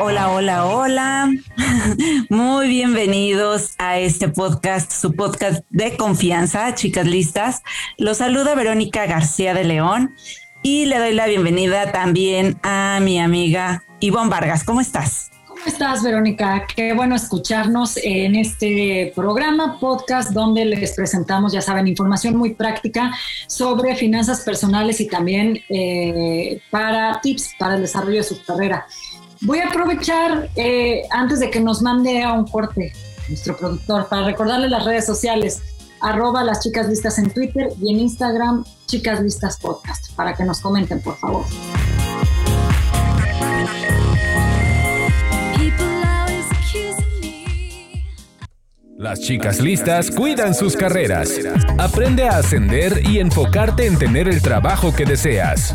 Hola, hola, hola. Muy bienvenidos a este podcast, su podcast de confianza, chicas listas. Los saluda Verónica García de León y le doy la bienvenida también a mi amiga Ivonne Vargas. ¿Cómo estás? ¿Cómo estás, Verónica? Qué bueno escucharnos en este programa, podcast, donde les presentamos, ya saben, información muy práctica sobre finanzas personales y también eh, para tips para el desarrollo de su carrera. Voy a aprovechar, eh, antes de que nos mande a un corte nuestro productor, para recordarle las redes sociales, arroba las chicas listas en Twitter y en Instagram, chicas listas podcast, para que nos comenten, por favor. Las chicas listas cuidan sus carreras. Aprende a ascender y enfocarte en tener el trabajo que deseas.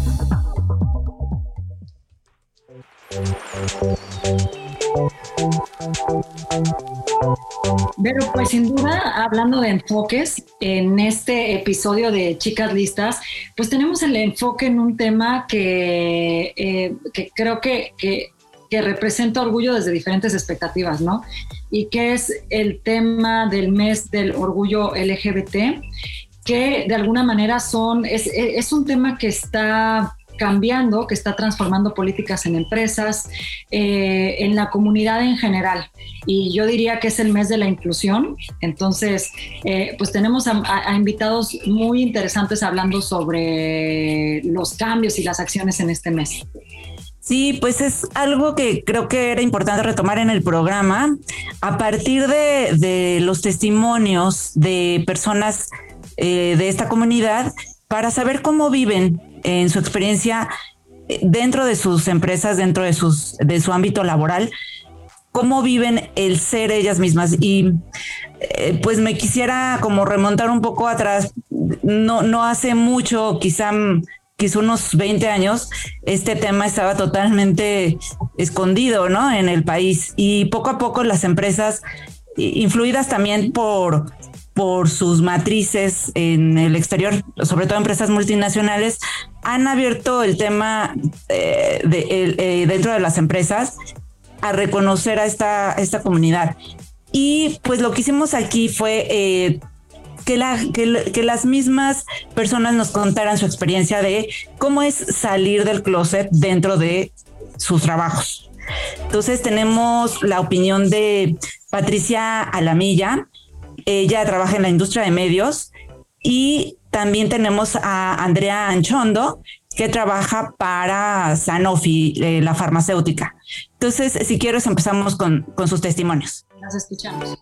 Pero pues sin duda, hablando de enfoques, en este episodio de Chicas Listas, pues tenemos el enfoque en un tema que, eh, que creo que, que, que, representa orgullo desde diferentes expectativas, ¿no? Y que es el tema del mes del orgullo LGBT, que de alguna manera son, es, es un tema que está cambiando, que está transformando políticas en empresas, eh, en la comunidad en general. Y yo diría que es el mes de la inclusión. Entonces, eh, pues tenemos a, invitados muy interesantes hablando sobre los cambios y las acciones en este mes. Sí, pues es algo que creo que era importante retomar en el programa. A partir de, de los testimonios de personas eh, de esta comunidad, para saber cómo viven en su experiencia dentro de sus empresas, dentro de, sus, de su ámbito laboral, cómo viven el ser ellas mismas. Y eh, pues me quisiera como remontar un poco atrás, no, no hace mucho, quizá, quizá unos 20 años, este tema estaba totalmente escondido, ¿no? En el país. Y poco a poco las empresas, influidas también por por sus matrices en el exterior, sobre todo empresas multinacionales, han abierto el tema eh, de, eh, dentro de las empresas a reconocer a esta, esta comunidad. Y pues lo que hicimos aquí fue eh, que, la, que, que, las mismas personas nos contaran su experiencia de cómo es salir del closet dentro de sus trabajos. Entonces tenemos la opinión de Patricia Alamilla, ella trabaja en la industria de medios y también tenemos a Andrea Anchondo, que trabaja para Sanofi, eh, la farmacéutica. Entonces, si quieres, empezamos con, con sus testimonios. Las escuchamos.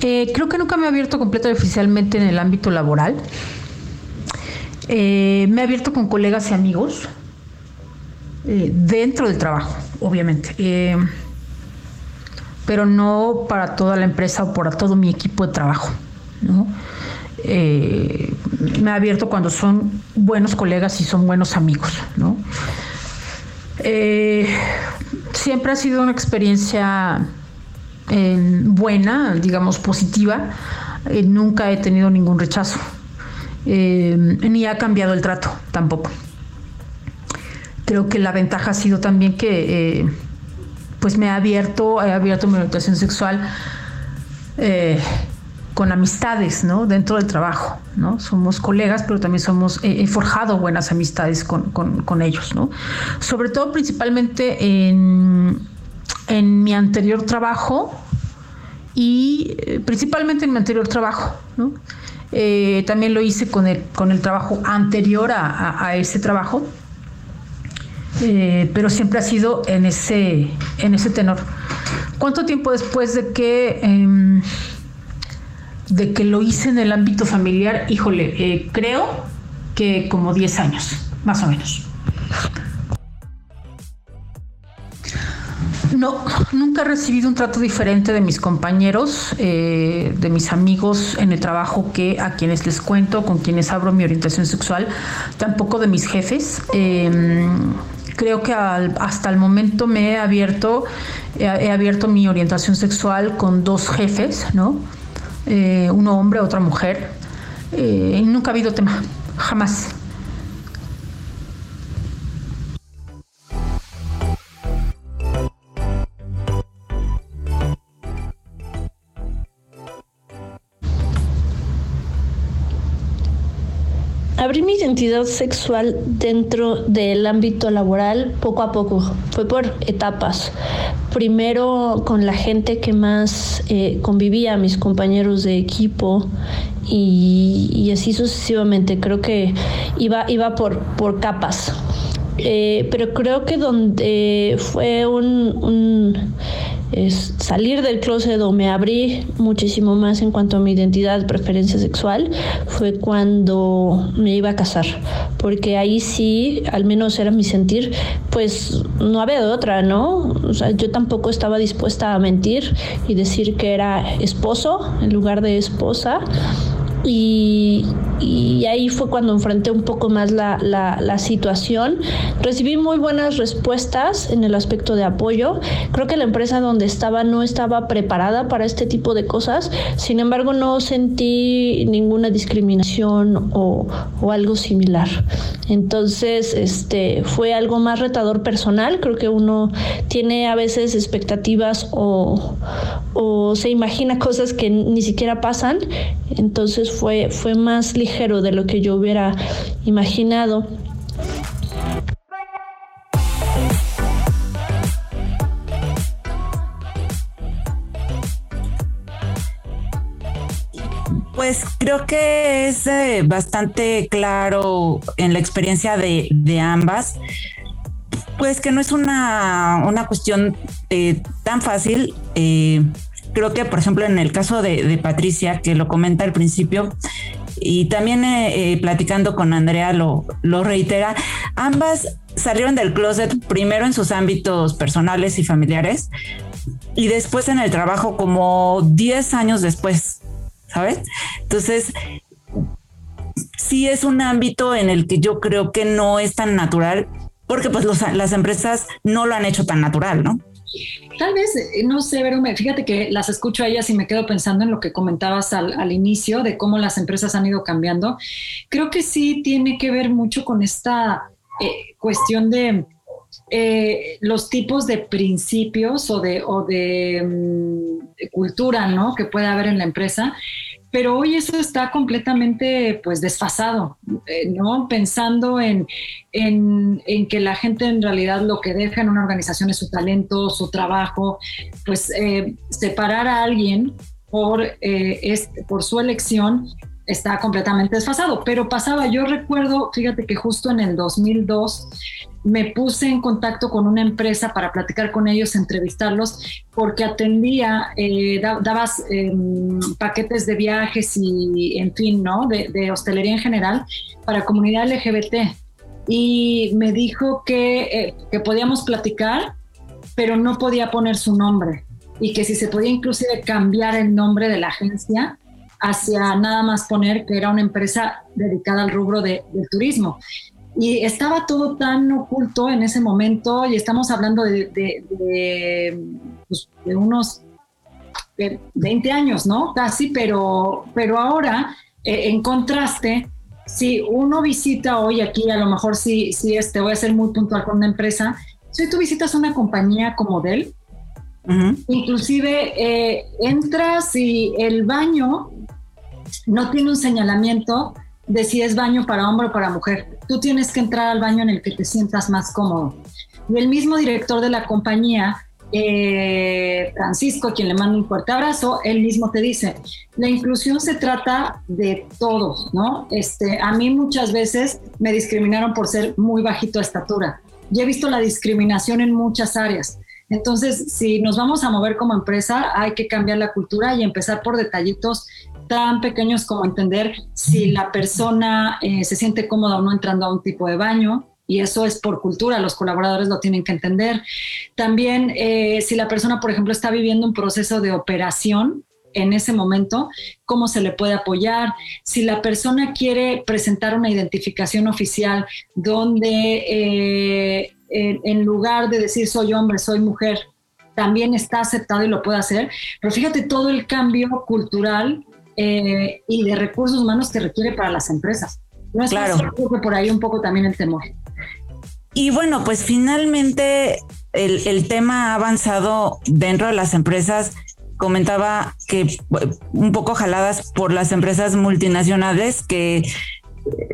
Eh, creo que nunca me he abierto completo y oficialmente en el ámbito laboral. Eh, me he abierto con colegas y amigos eh, dentro del trabajo, obviamente. Eh, pero no para toda la empresa o para todo mi equipo de trabajo. ¿no? Eh, me ha abierto cuando son buenos colegas y son buenos amigos. ¿no? Siempre ha sido una experiencia buena, digamos positiva. nunca he tenido ningún rechazo. ni ha cambiado el trato tampoco. Creo que la ventaja ha sido también que pues me ha abierto, he abierto mi orientación sexual eh, con amistades, ¿no? Dentro del trabajo, ¿no? Somos colegas, pero también somos, eh, he forjado buenas amistades con, con, ellos, ¿no? Sobre todo, principalmente en, en mi anterior trabajo y eh, principalmente en mi anterior trabajo, ¿no? Eh, también lo hice con el, con el trabajo anterior a, a ese trabajo eh, pero siempre ha sido en ese, en ese tenor. ¿Cuánto tiempo después de que eh, de que lo hice en el ámbito familiar, híjole, eh, creo que como 10 años, más o menos. No, nunca he recibido un trato diferente de mis compañeros, eh, de mis amigos en el trabajo que a quienes les cuento, con quienes abro mi orientación sexual, tampoco de mis jefes. Em, creo que hasta el momento me he abierto, he, abierto mi orientación sexual con dos jefes, ¿no? Eh, uno hombre, otra mujer. Eh, nunca ha habido tema, jamás. Abrí mi identidad sexual dentro del ámbito laboral poco a poco, fue por etapas. Primero con la gente que más eh, convivía, mis compañeros de equipo y, así sucesivamente. Creo que iba, iba por, por capas. Eh, pero creo que donde fue un es salir del closet o me abrí muchísimo más en cuanto a mi identidad, preferencia sexual, fue cuando me iba a casar, porque ahí sí, al menos era mi sentir, pues no había otra, ¿no? O sea, yo tampoco estaba dispuesta a mentir y decir que era esposo en lugar de esposa. Y, y ahí fue cuando enfrenté un poco más la, la, situación. Recibí muy buenas respuestas en el aspecto de apoyo. Creo que la empresa donde estaba no estaba preparada para este tipo de cosas. Sin embargo, no sentí ninguna discriminación o, o algo similar. Entonces, este fue algo más retador personal. Creo que uno tiene a veces expectativas o, o se imagina cosas que ni siquiera pasan. Entonces fue, fue más ligero de lo que yo hubiera imaginado. Pues creo que es eh, bastante claro en la experiencia de, ambas, pues que no es una, una cuestión eh, tan fácil. Eh, creo que, por ejemplo, en el caso de, Patricia, que lo comenta al principio, y también eh, eh, platicando con Andrea lo, lo reitera, ambas salieron del closet primero en sus ámbitos personales y familiares y después en el trabajo como 10 años después, ¿sabes? Entonces, sí es un ámbito en el que yo creo que no es tan natural porque pues las empresas no lo han hecho tan natural, ¿no? Tal vez, eh, no sé, pero fíjate que las escucho a ellas y me quedo pensando en lo que comentabas al, inicio de cómo las empresas han ido cambiando. Creo que sí tiene que ver mucho con esta eh, cuestión de eh, los tipos de principios o de, mm, cultura ¿no? que puede haber en la empresa pero hoy eso está completamente pues desfasado, eh, ¿no? Pensando en, que la gente en realidad lo que deja en una organización es su talento, su trabajo, pues eh, separar a alguien por, eh, por su elección está completamente desfasado, pero pasaba, yo recuerdo, fíjate que justo en el 2002 me puse en contacto con una empresa para platicar con ellos, entrevistarlos, porque atendía, eh, dabas em, paquetes de viajes y, en fin, ¿no? De, hostelería en general para comunidad LGBT. Y me dijo que, eh, que podíamos platicar, pero no podía poner su nombre y que si se podía inclusive cambiar el nombre de la agencia hacia nada más poner que era una empresa dedicada al rubro de, del turismo. Y estaba todo tan oculto en ese momento y estamos hablando de, de, pues, unos 20 años, ¿no? Casi, pero, pero ahora, eh, en contraste, si uno visita hoy aquí, a lo mejor sí, sí este, voy a ser muy puntual con una empresa, si tú visitas una compañía como Dell, inclusive eh, entras y el baño no tiene un señalamiento de si es baño para hombre o para mujer. Tú tienes que entrar al baño en el que te sientas más cómodo. Y el mismo director de la compañía, eh, Francisco, quien le manda un fuerte abrazo, él mismo te dice, la inclusión se trata de todos, ¿no? Este, a mí muchas veces me discriminaron por ser muy bajito de estatura. Y he visto la discriminación en muchas áreas. Entonces, si nos vamos a mover como empresa, hay que cambiar la cultura y empezar por detallitos tan pequeños como entender si la persona eh, se siente cómoda o no entrando a un tipo de baño, y eso es por cultura, los colaboradores lo tienen que entender. También eh, si la persona, por ejemplo, está viviendo un proceso de operación en ese momento, cómo se le puede apoyar. Si la persona quiere presentar una identificación oficial donde eh, en lugar de decir soy hombre, soy mujer, también está aceptado y lo puede hacer. Pero fíjate todo el cambio cultural eh, y de recursos humanos que requiere para las empresas. No es claro. que por ahí un poco también el temor. Y bueno, pues finalmente el, tema ha avanzado dentro de las empresas. Comentaba que un poco jaladas por las empresas multinacionales que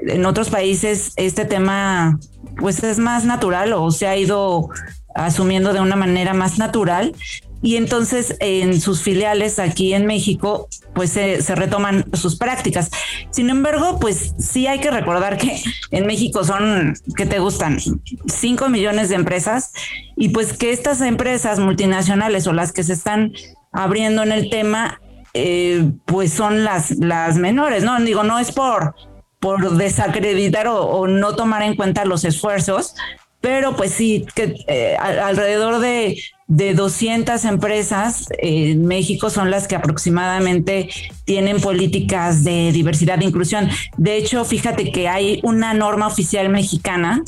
en otros países este tema pues es más natural o se ha ido asumiendo de una manera más natural y entonces en sus filiales aquí en México pues se, retoman sus prácticas. Sin embargo, pues sí hay que recordar que en México son, que te gustan? 5 millones de empresas y pues que estas empresas multinacionales o las que se están abriendo en el tema eh, pues son las, las menores, ¿no? Digo, no es por, por desacreditar o no tomar en cuenta los esfuerzos, pero pues sí, que eh, alrededor de, de 200 empresas en México son las que aproximadamente tienen políticas de diversidad e inclusión. De hecho, fíjate que hay una norma oficial mexicana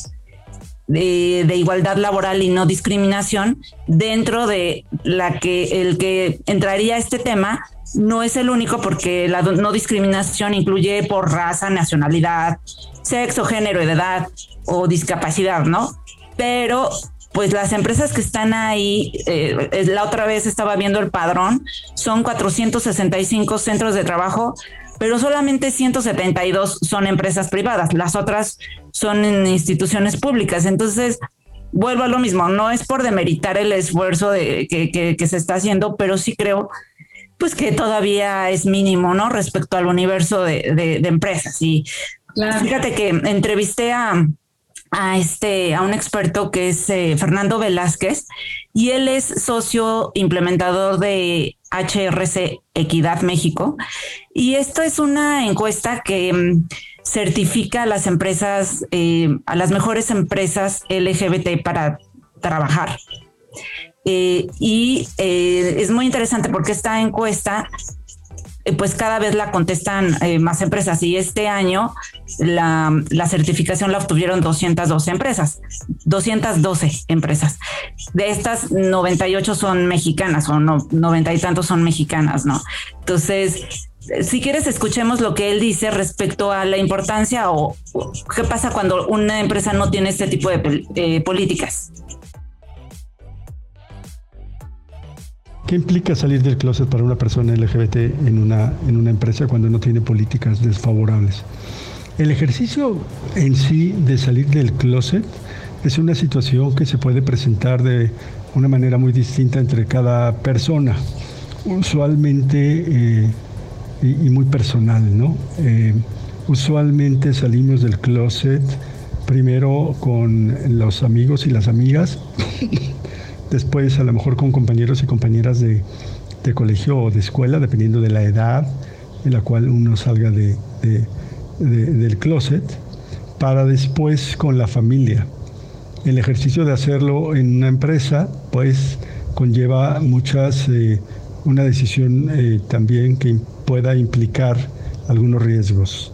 de, de, igualdad laboral y no discriminación, dentro de la que el que entraría este tema no es el único porque la no discriminación incluye por raza, nacionalidad, sexo, género, edad o discapacidad, ¿no? pero pues las empresas que están ahí, eh, la otra vez estaba viendo el padrón, son 465 centros de trabajo, pero solamente 172 son empresas privadas, las otras son en instituciones públicas. Entonces, vuelvo a lo mismo, no es por demeritar el esfuerzo de, que, se está haciendo, pero sí creo pues que todavía es mínimo, ¿no? Respecto al universo de, empresas. Y fíjate que entrevisté a, a este a un experto que es eh, Fernando Velázquez y él es socio implementador de HRC Equidad México. Y esto es una encuesta que mm, certifica a las empresas eh, a las mejores empresas LGBT para trabajar. Eh, y es muy interesante porque esta encuesta pues cada vez la contestan eh, más empresas y este año la, certificación la obtuvieron 212 empresas, 212 empresas. De estas 98 son mexicanas o no, 90 y tantos son mexicanas, ¿no? Entonces, si quieres, escuchemos lo que él dice respecto a la importancia o, qué pasa cuando una empresa no tiene este tipo de eh, políticas. ¿Qué implica salir del closet para una persona LGBT en una, en una empresa cuando no tiene políticas desfavorables? El ejercicio en sí de salir del closet es una situación que se puede presentar de una manera muy distinta entre cada persona, usualmente eh, y, muy personal, ¿no? Eh, usualmente salimos del closet primero con los amigos y las amigas después a lo mejor con compañeros y compañeras de, colegio o de escuela, dependiendo de la edad en la cual uno salga de, del closet, para después con la familia. El ejercicio de hacerlo en una empresa, pues conlleva muchas, eh, una decisión eh, también que pueda implicar algunos riesgos.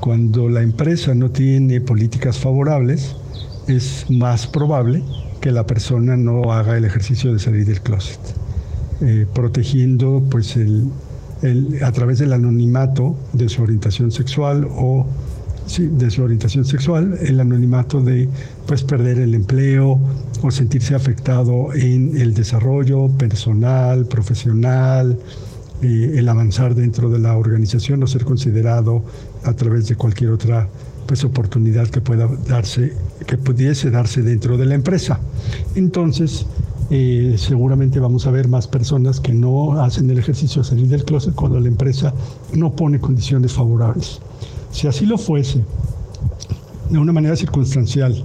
cuando la empresa no tiene políticas favorables, es más probable que la persona no haga el ejercicio de salir del closet, eh, protegiendo pues el, a través del anonimato de su orientación sexual o de su orientación sexual, el anonimato de pues perder el empleo o sentirse afectado en el desarrollo personal, profesional, eh, el avanzar dentro de la organización o ser considerado a través de cualquier otra pues, oportunidad que pueda darse, que pudiese darse dentro de la empresa. Entonces, eh, seguramente vamos a ver más personas que no hacen el ejercicio de salir del closet cuando la empresa no pone condiciones favorables. Si así lo fuese, de una manera circunstancial,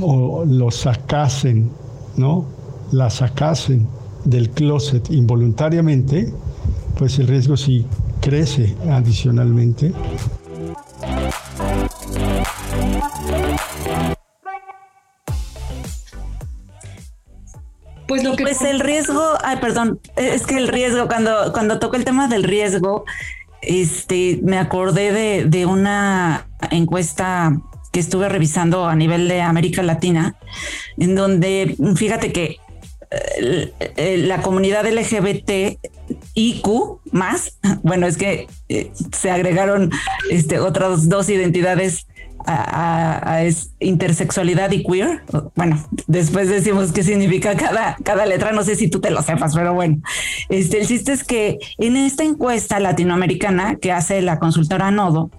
o lo sacasen, ¿no? La sacasen del closet involuntariamente, pues el riesgo sí crece adicionalmente. Pues lo que pues el riesgo, ay, perdón, es que el riesgo cuando cuando toco el tema del riesgo, este, me acordé de, de una encuesta que estuve revisando a nivel de América Latina, en donde fíjate que eh, la comunidad LGBT IQ más, bueno, es que eh, se agregaron este, otras dos identidades a, intersexualidad y queer. Bueno, después decimos qué significa cada, cada letra, no sé si tú te lo sepas, pero bueno, este, el chiste es que en esta encuesta latinoamericana que hace la consultora Nodo,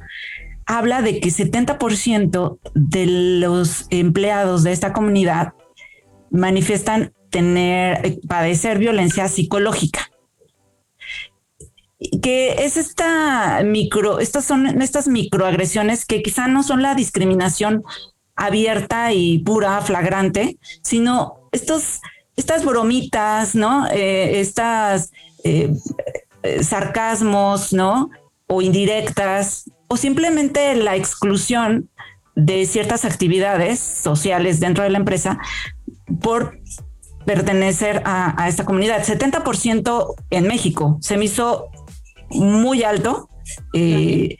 habla de que 70% de los empleados de esta comunidad manifiestan tener, eh, padecer violencia psicológica. Que es esta micro, estas son estas microagresiones que quizá no son la discriminación abierta y pura, flagrante, sino estos, estas bromitas, ¿no? Eh, estas eh, sarcasmos, ¿no? O indirectas, o simplemente la exclusión de ciertas actividades sociales dentro de la empresa por pertenecer a, esta comunidad. 70% en México. Se me hizo muy alto. Eh,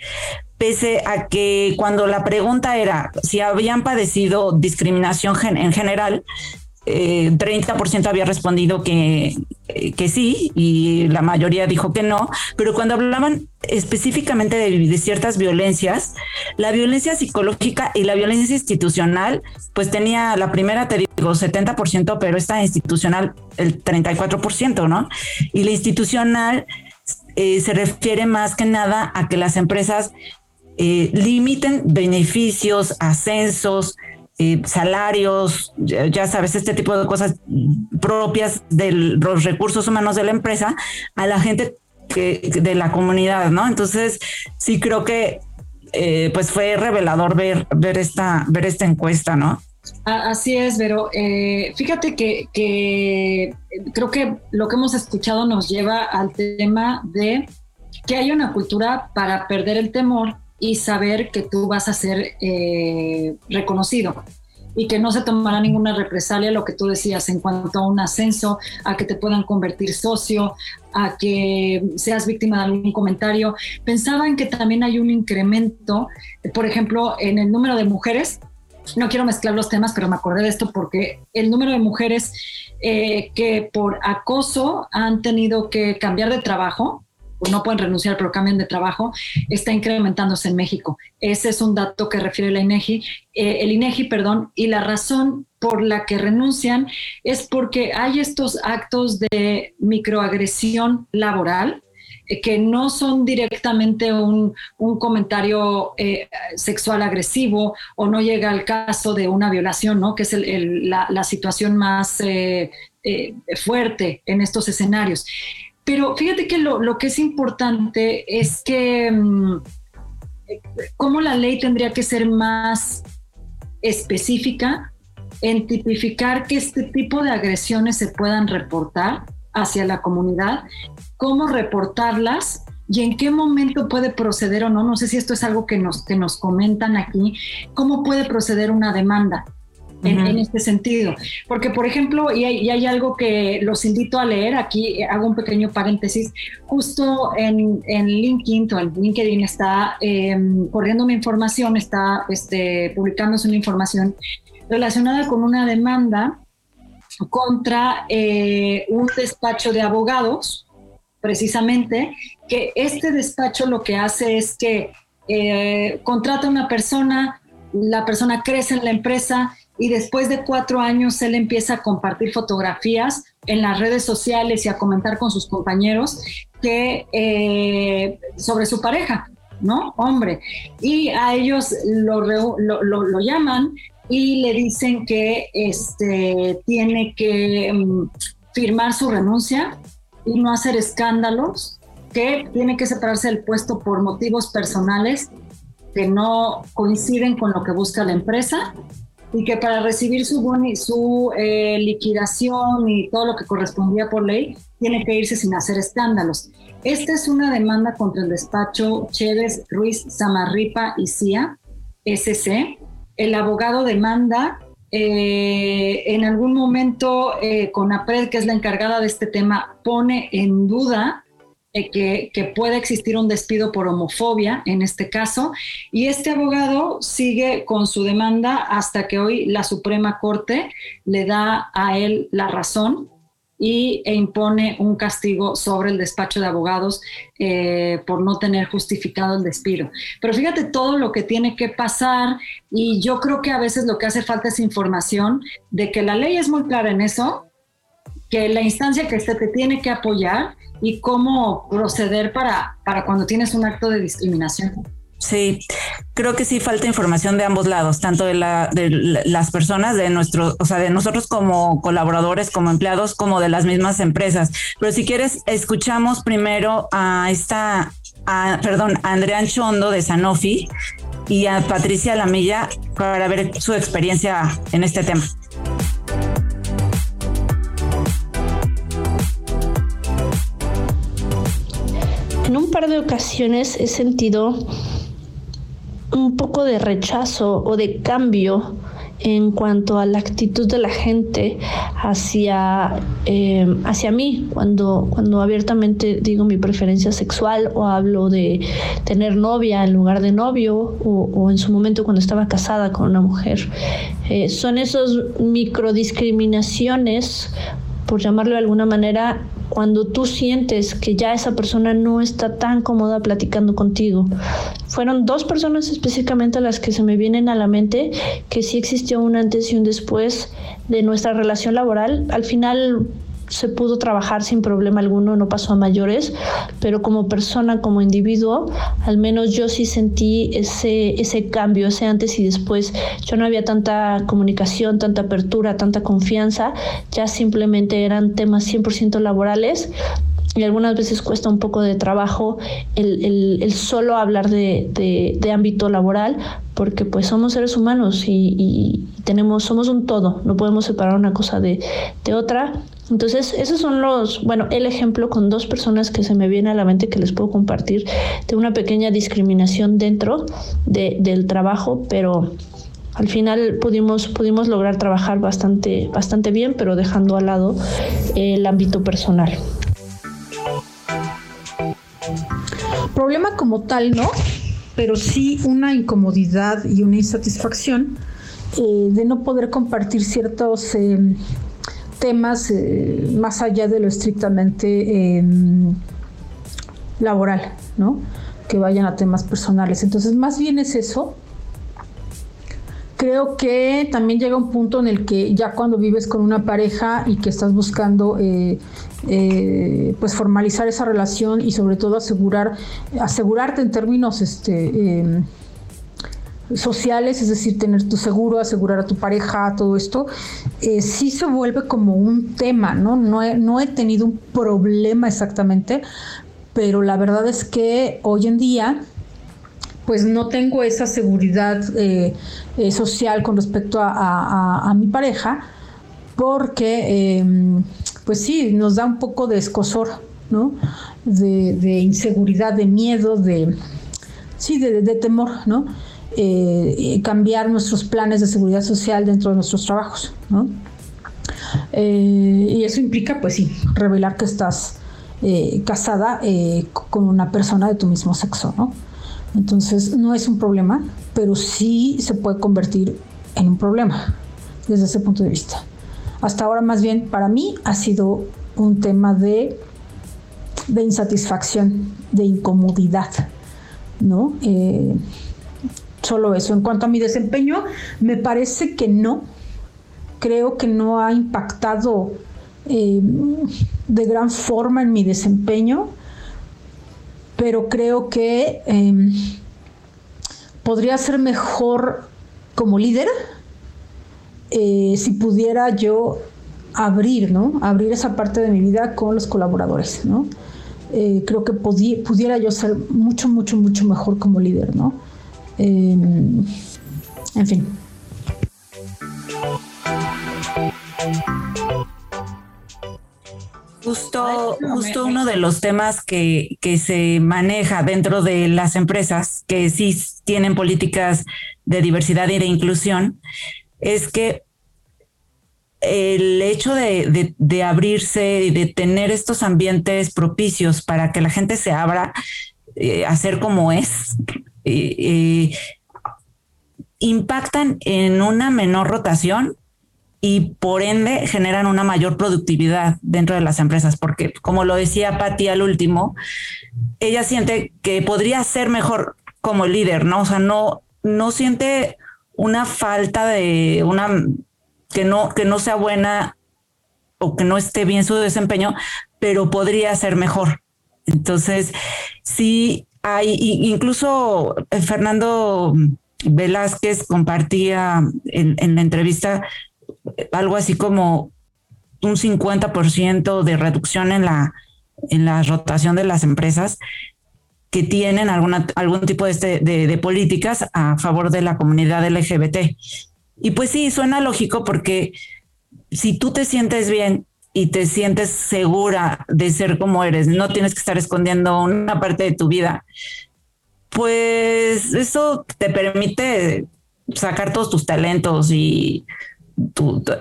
pese a que cuando la pregunta era si habían padecido discriminación en general, eh, 30% había respondido que, que sí y la mayoría dijo que no, pero cuando hablaban específicamente de, ciertas violencias, la violencia psicológica y la violencia institucional, pues tenía la primera, te digo, 70%, pero esta institucional el 34%, ¿no? Y la institucional eh, se refiere más que nada a que las empresas eh, limiten beneficios, ascensos, eh, salarios, ya, sabes, este tipo de cosas propias de los recursos humanos de la empresa a la gente que, de la comunidad, ¿no? Entonces, sí creo que eh, pues fue revelador ver, ver, esta, ver esta encuesta, ¿no? Así es, pero eh, fíjate que, creo que lo que hemos escuchado nos lleva al tema de que hay una cultura para perder el temor y saber que tú vas a ser eh, reconocido y que no se tomará ninguna represalia, lo que tú decías, en cuanto a un ascenso, a que te puedan convertir socio, a que seas víctima de algún comentario. Pensaba en que también hay un incremento, por ejemplo, en el número de mujeres. No quiero mezclar los temas, pero me acordé de esto porque el número de mujeres eh, que por acoso han tenido que cambiar de trabajo, no pueden renunciar, pero cambian de trabajo, está incrementándose en México. Ese es un dato que refiere la INEGI, eh, el INEGI, perdón, y la razón por la que renuncian es porque hay estos actos de microagresión laboral que no son directamente un, comentario eh, sexual agresivo o no llega al caso de una violación, ¿no? que es la, situación más fuerte en estos escenarios. Pero fíjate que lo, que es importante es que mm, cómo la ley tendría que ser más específica en tipificar que este tipo de agresiones se puedan reportar hacia la comunidad, cómo reportarlas y en qué momento puede proceder o no. No sé si esto es algo que nos, que nos comentan aquí, cómo puede proceder una demanda en, este sentido. Porque, por ejemplo, y hay, algo que los invito a leer, aquí hago un pequeño paréntesis, justo en, en LinkedIn o en LinkedIn está em, corriendo una información, está este, publicándose una información relacionada con una demanda contra eh, un despacho de abogados, precisamente, que este despacho lo que hace es que eh, contrata a una persona, la persona crece en la empresa y después de cuatro años él empieza a compartir fotografías en las redes sociales y a comentar con sus compañeros que eh, sobre su pareja, ¿no? Hombre. Y a ellos lo, lo, llaman y le dicen que este, tiene que mm, firmar su renuncia y no hacer escándalos, que tiene que separarse del puesto por motivos personales que no coinciden con lo que busca la empresa y que para recibir su, su eh, liquidación y todo lo que correspondía por ley, tiene que irse sin hacer escándalos. Esta es una demanda contra el despacho Chévez Ruiz Samarripa y CIA, SC. El abogado demanda eh, en algún momento eh, Conapred, que es la encargada de este tema, pone en duda eh, que, que puede existir un despido por homofobia en este caso. Y este abogado sigue con su demanda hasta que hoy la Suprema Corte le da a él la razón y, e impone un castigo sobre el despacho de abogados eh, por no tener justificado el despido. Pero fíjate todo lo que tiene que pasar y yo creo que a veces lo que hace falta es información de que la ley es muy clara en eso, que la instancia que esté te tiene que apoyar y cómo proceder para, para cuando tienes un acto de discriminación. Sí, creo que sí falta información de ambos lados, tanto de, la, de las personas, de nuestros, o sea, de nosotros como colaboradores, como empleados, como de las mismas empresas. Pero si quieres, escuchamos primero a esta, perdón, a Andrea Chondo de Sanofi y a Patricia Lamilla para ver su experiencia en este tema. En un par de ocasiones he sentido un poco de rechazo o de cambio en cuanto a la actitud de la gente hacia, eh, hacia mí, cuando, cuando abiertamente digo mi preferencia sexual o hablo de tener novia en lugar de novio o, en su momento cuando estaba casada con una mujer. Eh, son esos microdiscriminaciones, por llamarlo de alguna manera, cuando tú sientes que ya esa persona no está tan cómoda platicando contigo. Fueron dos personas específicamente las que se me vienen a la mente que sí existió un antes y un después de nuestra relación laboral. Al final se pudo trabajar sin problema alguno, no pasó a mayores, pero como persona, como individuo, al menos yo sí sentí ese, ese cambio, ese antes y después. Yo no había tanta comunicación, tanta apertura, tanta confianza, ya simplemente eran temas 100% laborales y algunas veces cuesta un poco de trabajo el, solo hablar de, ámbito laboral porque pues somos seres humanos y, tenemos somos un todo no podemos separar una cosa de, de otra entonces, esos son los, bueno, el ejemplo con dos personas que se me viene a la mente que les puedo compartir de una pequeña discriminación dentro del trabajo, pero al final pudimos, pudimos lograr trabajar bastante, bastante bien, pero dejando al lado el ámbito personal. Problema como tal, ¿no? Pero sí una incomodidad y una insatisfacción eh, de no poder compartir ciertos... Eh, temas eh, más allá de lo estrictamente em, laboral, ¿no? Que vayan a temas personales. Entonces, más bien es eso. Creo que también llega un punto en el que ya cuando vives con una pareja y que estás buscando eh, eh, pues formalizar esa relación y sobre todo asegurar asegurarte en términos este em, sociales, es decir, tener tu seguro, asegurar a tu pareja, todo esto, eh, sí se vuelve como un tema, ¿no? No he, tenido un problema exactamente, pero la verdad es que hoy en día pues no tengo esa seguridad eh, eh, social con respecto a, mi pareja, porque em, pues sí, nos da un poco de escosor, ¿no? De, inseguridad, de miedo, de sí, de temor, ¿no? Eh, cambiar nuestros planes de seguridad social dentro de nuestros trabajos. Eh, y eso implica, pues sí, revelar que estás eh, casada con una persona de tu mismo sexo. ¿no? Entonces, no es un problema, pero sí se puede convertir en un problema desde ese punto de vista. Hasta ahora, más bien, para mí ha sido un tema de, de insatisfacción, de incomodidad, ¿no? Solo eso. En cuanto a mi desempeño, me parece que no. Creo que no ha impactado eh, de gran forma en mi desempeño, pero creo que em, podría ser mejor como líder eh, si pudiera yo abrir, ¿no? Abrir esa parte de mi vida con los colaboradores, ¿no? Eh, creo que pudiera yo ser mucho, mucho, mucho mejor como líder, ¿no? Em, en fin. Justo, justo uno de los temas que, que se maneja dentro de las empresas que sí tienen políticas de diversidad y de inclusión es que el hecho de, de, abrirse y de tener estos ambientes propicios para que la gente se abra eh, a ser como es, impactan en una menor rotación y por ende generan una mayor productividad dentro de las empresas, porque como lo decía Patti al último, ella siente que podría ser mejor como líder, ¿no? O sea, no, no siente una falta de una que no, que no sea buena o que no esté bien su desempeño, pero podría ser mejor. Entonces, sí hay, incluso eh, Fernando Velázquez compartía en, la entrevista algo así como un 50% de reducción en la, en la rotación de las empresas que tienen alguna, algún tipo de, este, de, políticas a favor de la comunidad LGBT. Y pues sí, suena lógico porque si tú te sientes bien y te sientes segura de ser como eres, no tienes que estar escondiendo una parte de tu vida, pues eso te permite sacar todos tus talentos y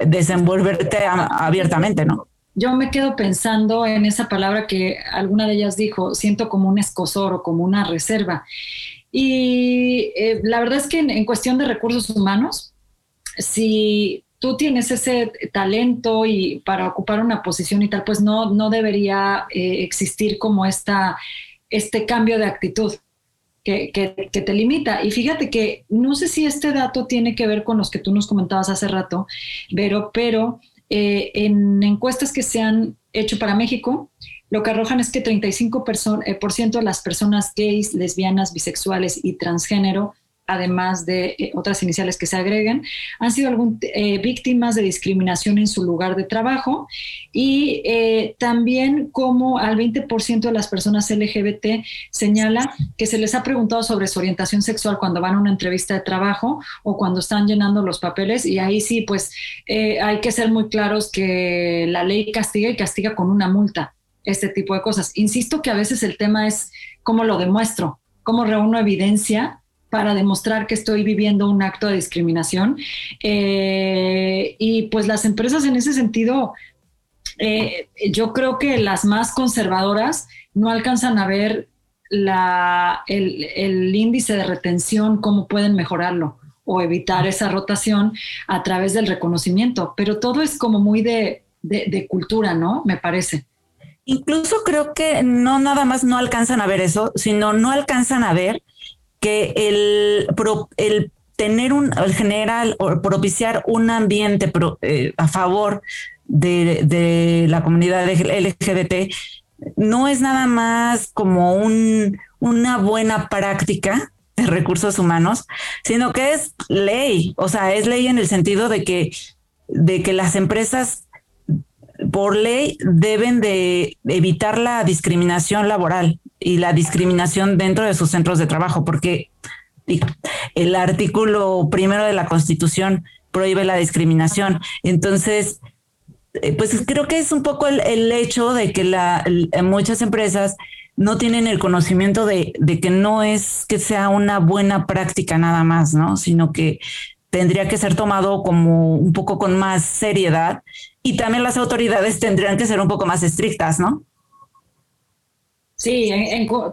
desenvolverte abiertamente, ¿no? Yo me quedo pensando en esa palabra que alguna de ellas dijo, siento como un escosor o como una reserva. Y eh, la verdad es que en, cuestión de recursos humanos, si tú tienes ese talento y para ocupar una posición y tal, pues no, no debería eh, existir como esta, este cambio de actitud que, te limita. Y fíjate que no sé si este dato tiene que ver con los que tú nos comentabas hace rato, pero, pero eh, en encuestas que se han hecho para México, lo que arrojan es que 35% eh, por ciento de las personas gays, lesbianas, bisexuales y transgénero además de eh, otras iniciales que se agreguen, han sido algún, eh, víctimas de discriminación en su lugar de trabajo y eh, también como al 20% de las personas LGBT señala que se les ha preguntado sobre su orientación sexual cuando van a una entrevista de trabajo o cuando están llenando los papeles y ahí sí, pues hay que ser muy claros que la ley castiga y castiga con una multa este tipo de cosas. Insisto que a veces el tema es cómo lo demuestro, cómo reúno evidencia para demostrar que estoy viviendo un acto de discriminación. Eh, y pues las empresas en ese sentido, eh, yo creo que las más conservadoras no alcanzan a ver la, el, índice de retención, cómo pueden mejorarlo o evitar esa rotación a través del reconocimiento. Pero todo es como muy de, de cultura, ¿no? Me parece. Incluso creo que no nada más no alcanzan a ver eso, sino no alcanzan a ver que el, el tener un, general o propiciar un ambiente eh, a favor de, la comunidad LGBT no es nada más como un, una buena práctica de recursos humanos, sino que es ley, o sea, es ley en el sentido de que, de que las empresas por ley deben de evitar la discriminación laboral y la discriminación dentro de sus centros de trabajo, porque el artículo primero de la Constitución prohíbe la discriminación. Entonces, eh, pues creo que es un poco el, hecho de que la, muchas empresas no tienen el conocimiento de, de, que no es que sea una buena práctica nada más, ¿no? Sino que tendría que ser tomado como un poco con más seriedad y también las autoridades tendrían que ser un poco más estrictas, ¿no? Sí,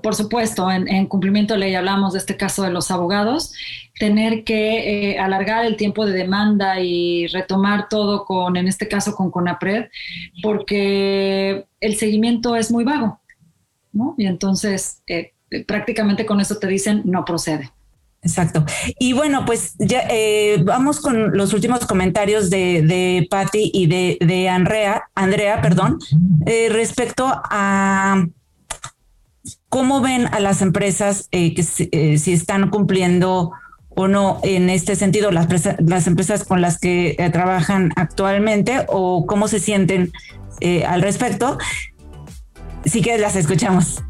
por supuesto, en, cumplimiento de ley hablamos de este caso de los abogados, tener que eh, alargar el tiempo de demanda y retomar todo con, en este caso, con CONAPRED, porque el seguimiento es muy vago, ¿no? Y entonces eh, prácticamente con eso te dicen no procede. Exacto. Y bueno, pues ya eh, vamos con los últimos comentarios de, de Patti y de, de Andrea, Andrea, perdón, respecto a ¿Cómo ven a las empresas eh, que eh, si, están cumpliendo o no en este sentido las, las empresas con las que eh, trabajan actualmente o cómo se sienten al respecto? Sí que las escuchamos.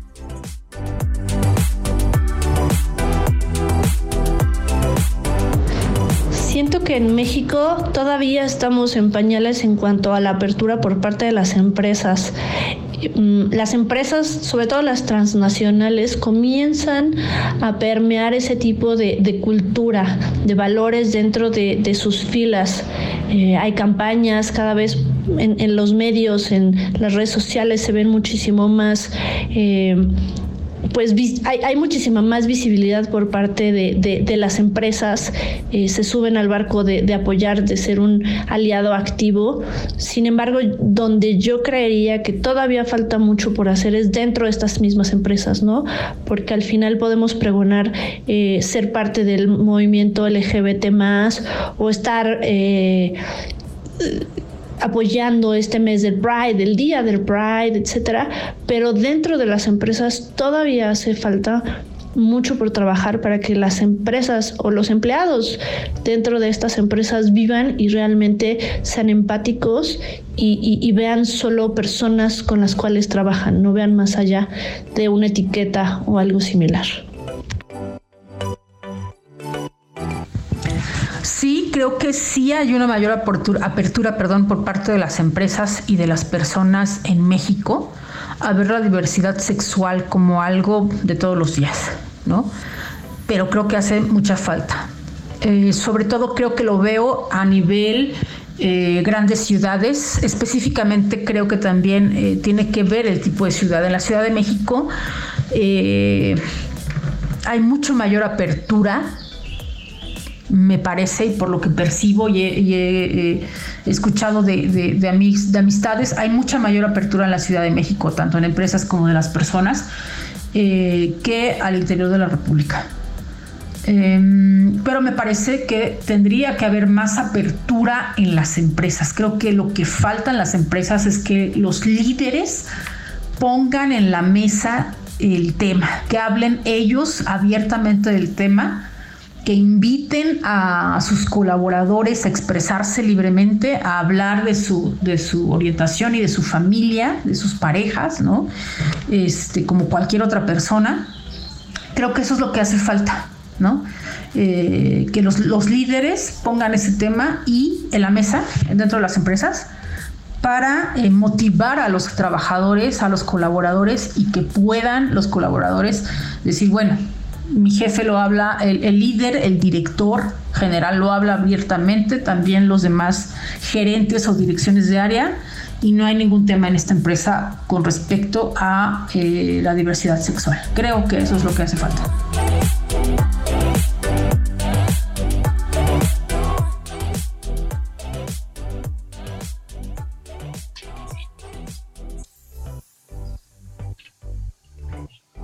Siento que en México todavía estamos en pañales en cuanto a la apertura por parte de las empresas. Mm, las empresas, sobre todo las transnacionales, comienzan a permear ese tipo de, cultura, de valores dentro de, sus filas. Eh, hay campañas cada vez en, los medios, en las redes sociales se ven muchísimo más eh, pues hay, muchísima más visibilidad por parte de, las empresas, eh, se suben al barco de, apoyar, de ser un aliado activo. Sin embargo, donde yo creería que todavía falta mucho por hacer es dentro de estas mismas empresas, ¿no? Porque al final podemos pregonar eh, ser parte del movimiento LGBT más o estar... Eh, apoyando este mes del Pride, el día del Pride, etcétera, pero dentro de las empresas todavía hace falta mucho por trabajar para que las empresas o los empleados dentro de estas empresas vivan y realmente sean empáticos y, y, vean solo personas con las cuales trabajan, no vean más allá de una etiqueta o algo similar. Creo que sí hay una mayor apertura, apertura perdón, por parte de las empresas y de las personas en México a ver la diversidad sexual como algo de todos los días, ¿no? Pero creo que hace mucha falta. Eh, sobre todo creo que lo veo a nivel eh, grandes ciudades. Específicamente creo que también eh, tiene que ver el tipo de ciudad. En la Ciudad de México hay mucho mayor apertura me parece, y por lo que percibo y he, escuchado de, de, amistades, hay mucha mayor apertura en la Ciudad de México, tanto en empresas como de las personas, eh, que al interior de la República. Em, pero me parece que tendría que haber más apertura en las empresas. Creo que lo que falta las empresas es que los líderes pongan en la mesa el tema, que hablen ellos abiertamente del tema que inviten a sus colaboradores a expresarse libremente, a hablar de su, de su orientación y de su familia, de sus parejas, ¿no? Este, como cualquier otra persona. Creo que eso es lo que hace falta, ¿no? Eh, que los, líderes pongan ese tema y en la mesa, dentro de las empresas, para eh, motivar a los trabajadores, a los colaboradores y que puedan los colaboradores decir, bueno, mi jefe lo habla, el, líder, el director general lo habla abiertamente, también los demás gerentes o direcciones de área, y no hay ningún tema en esta empresa con respecto a eh, la diversidad sexual. Creo que eso es lo que hace falta.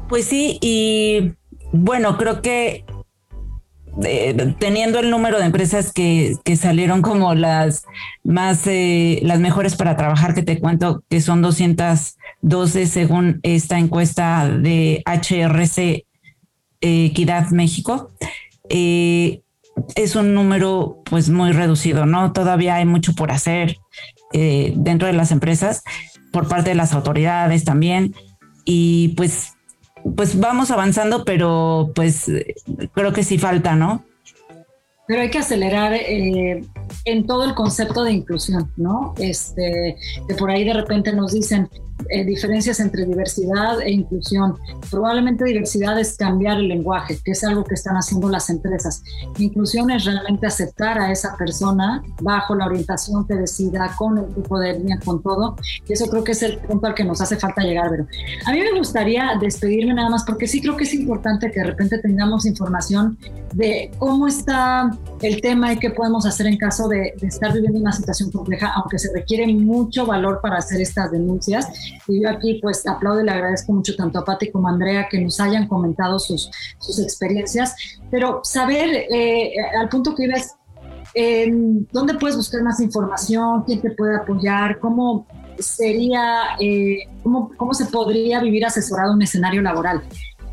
Pues sí, y bueno, creo que eh, teniendo el número de empresas que, salieron como las más, eh, las mejores para trabajar, que te cuento que son 212 según esta encuesta de HRC eh, Equidad México, es un número pues muy reducido, ¿no? Todavía hay mucho por hacer dentro de las empresas, por parte de las autoridades también, y pues pues vamos avanzando, pero pues creo que sí falta, ¿no? Pero hay que acelerar eh, en todo el concepto de inclusión, ¿no? Este, que por ahí de repente nos dicen, eh, diferencias entre diversidad e inclusión. Probablemente diversidad es cambiar el lenguaje, que es algo que están haciendo las empresas. Inclusión es realmente aceptar a esa persona bajo la orientación que decida, con el tipo de línea, con todo. Y eso creo que es el punto al que nos hace falta llegar, pero a mí me gustaría despedirme nada más porque sí creo que es importante que de repente tengamos información de cómo está el tema y qué podemos hacer en caso de, de estar viviendo una situación compleja, aunque se requiere mucho valor para hacer estas denuncias y yo aquí pues aplaudo y le agradezco mucho tanto a Pati como a Andrea que nos hayan comentado sus, sus experiencias, pero saber eh, al punto que ibas, ¿dónde puedes buscar más información? ¿Quién te puede apoyar? ¿Cómo sería, eh, cómo, cómo se podría vivir asesorado en un escenario laboral?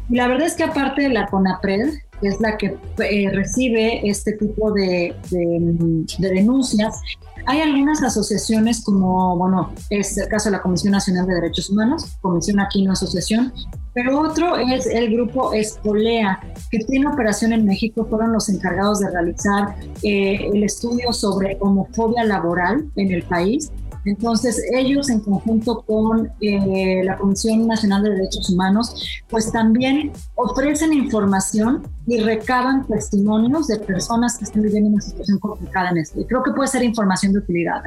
Y la verdad es que aparte de la CONAPRED, que es la que eh, recibe este tipo de, de, denuncias, Hay algunas asociaciones como, bueno, es el caso de la Comisión Nacional de Derechos Humanos, Comisión aquí no asociación, pero otro es el grupo Espolea, que tiene operación en México, fueron los encargados de realizar eh, el estudio sobre homofobia laboral en el país entonces, ellos en conjunto con eh, la Comisión Nacional de Derechos Humanos, pues también ofrecen información y recaban testimonios de personas que están viviendo una situación complicada en esto. Y creo que puede ser información de utilidad.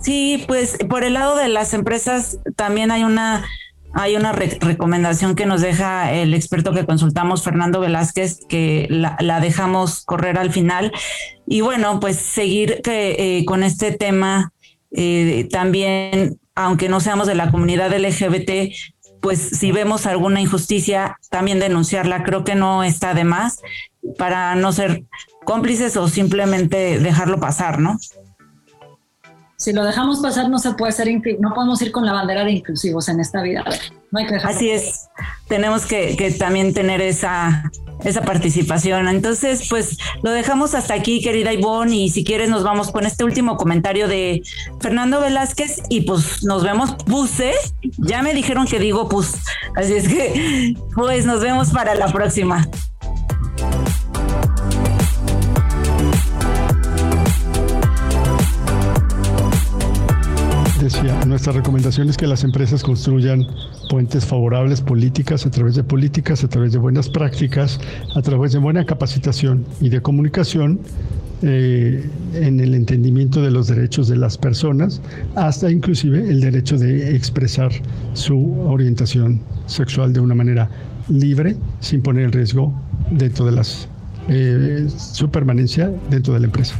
Sí, pues por el lado de las empresas también hay una hay una recomendación que nos deja el experto que consultamos, Fernando Velázquez, que la, dejamos correr al final. Y bueno, pues seguir que, eh, con este tema eh, también, aunque no seamos de la comunidad LGBT, pues si vemos alguna injusticia, también denunciarla. Creo que no está de más para no ser cómplices o simplemente dejarlo pasar, ¿no? Si lo dejamos pasar, no se puede ser, no podemos ir con la bandera de inclusivos en esta vida. No hay que Así es, tenemos que, que también tener esa, esa participación. Entonces, pues lo dejamos hasta aquí, querida Ivonne, y si quieres nos vamos con este último comentario de Fernando Velázquez y pues nos vemos, puse, ya me dijeron que digo pus, así es que pues nos vemos para la próxima. Nuestra recomendación es que las empresas construyan puentes favorables, políticas, a través de políticas, a través de buenas prácticas, a través de buena capacitación y de comunicación eh, en el entendimiento de los derechos de las personas, hasta inclusive el derecho de expresar su orientación sexual de una manera libre, sin poner en riesgo dentro de las, eh, su permanencia dentro de la empresa.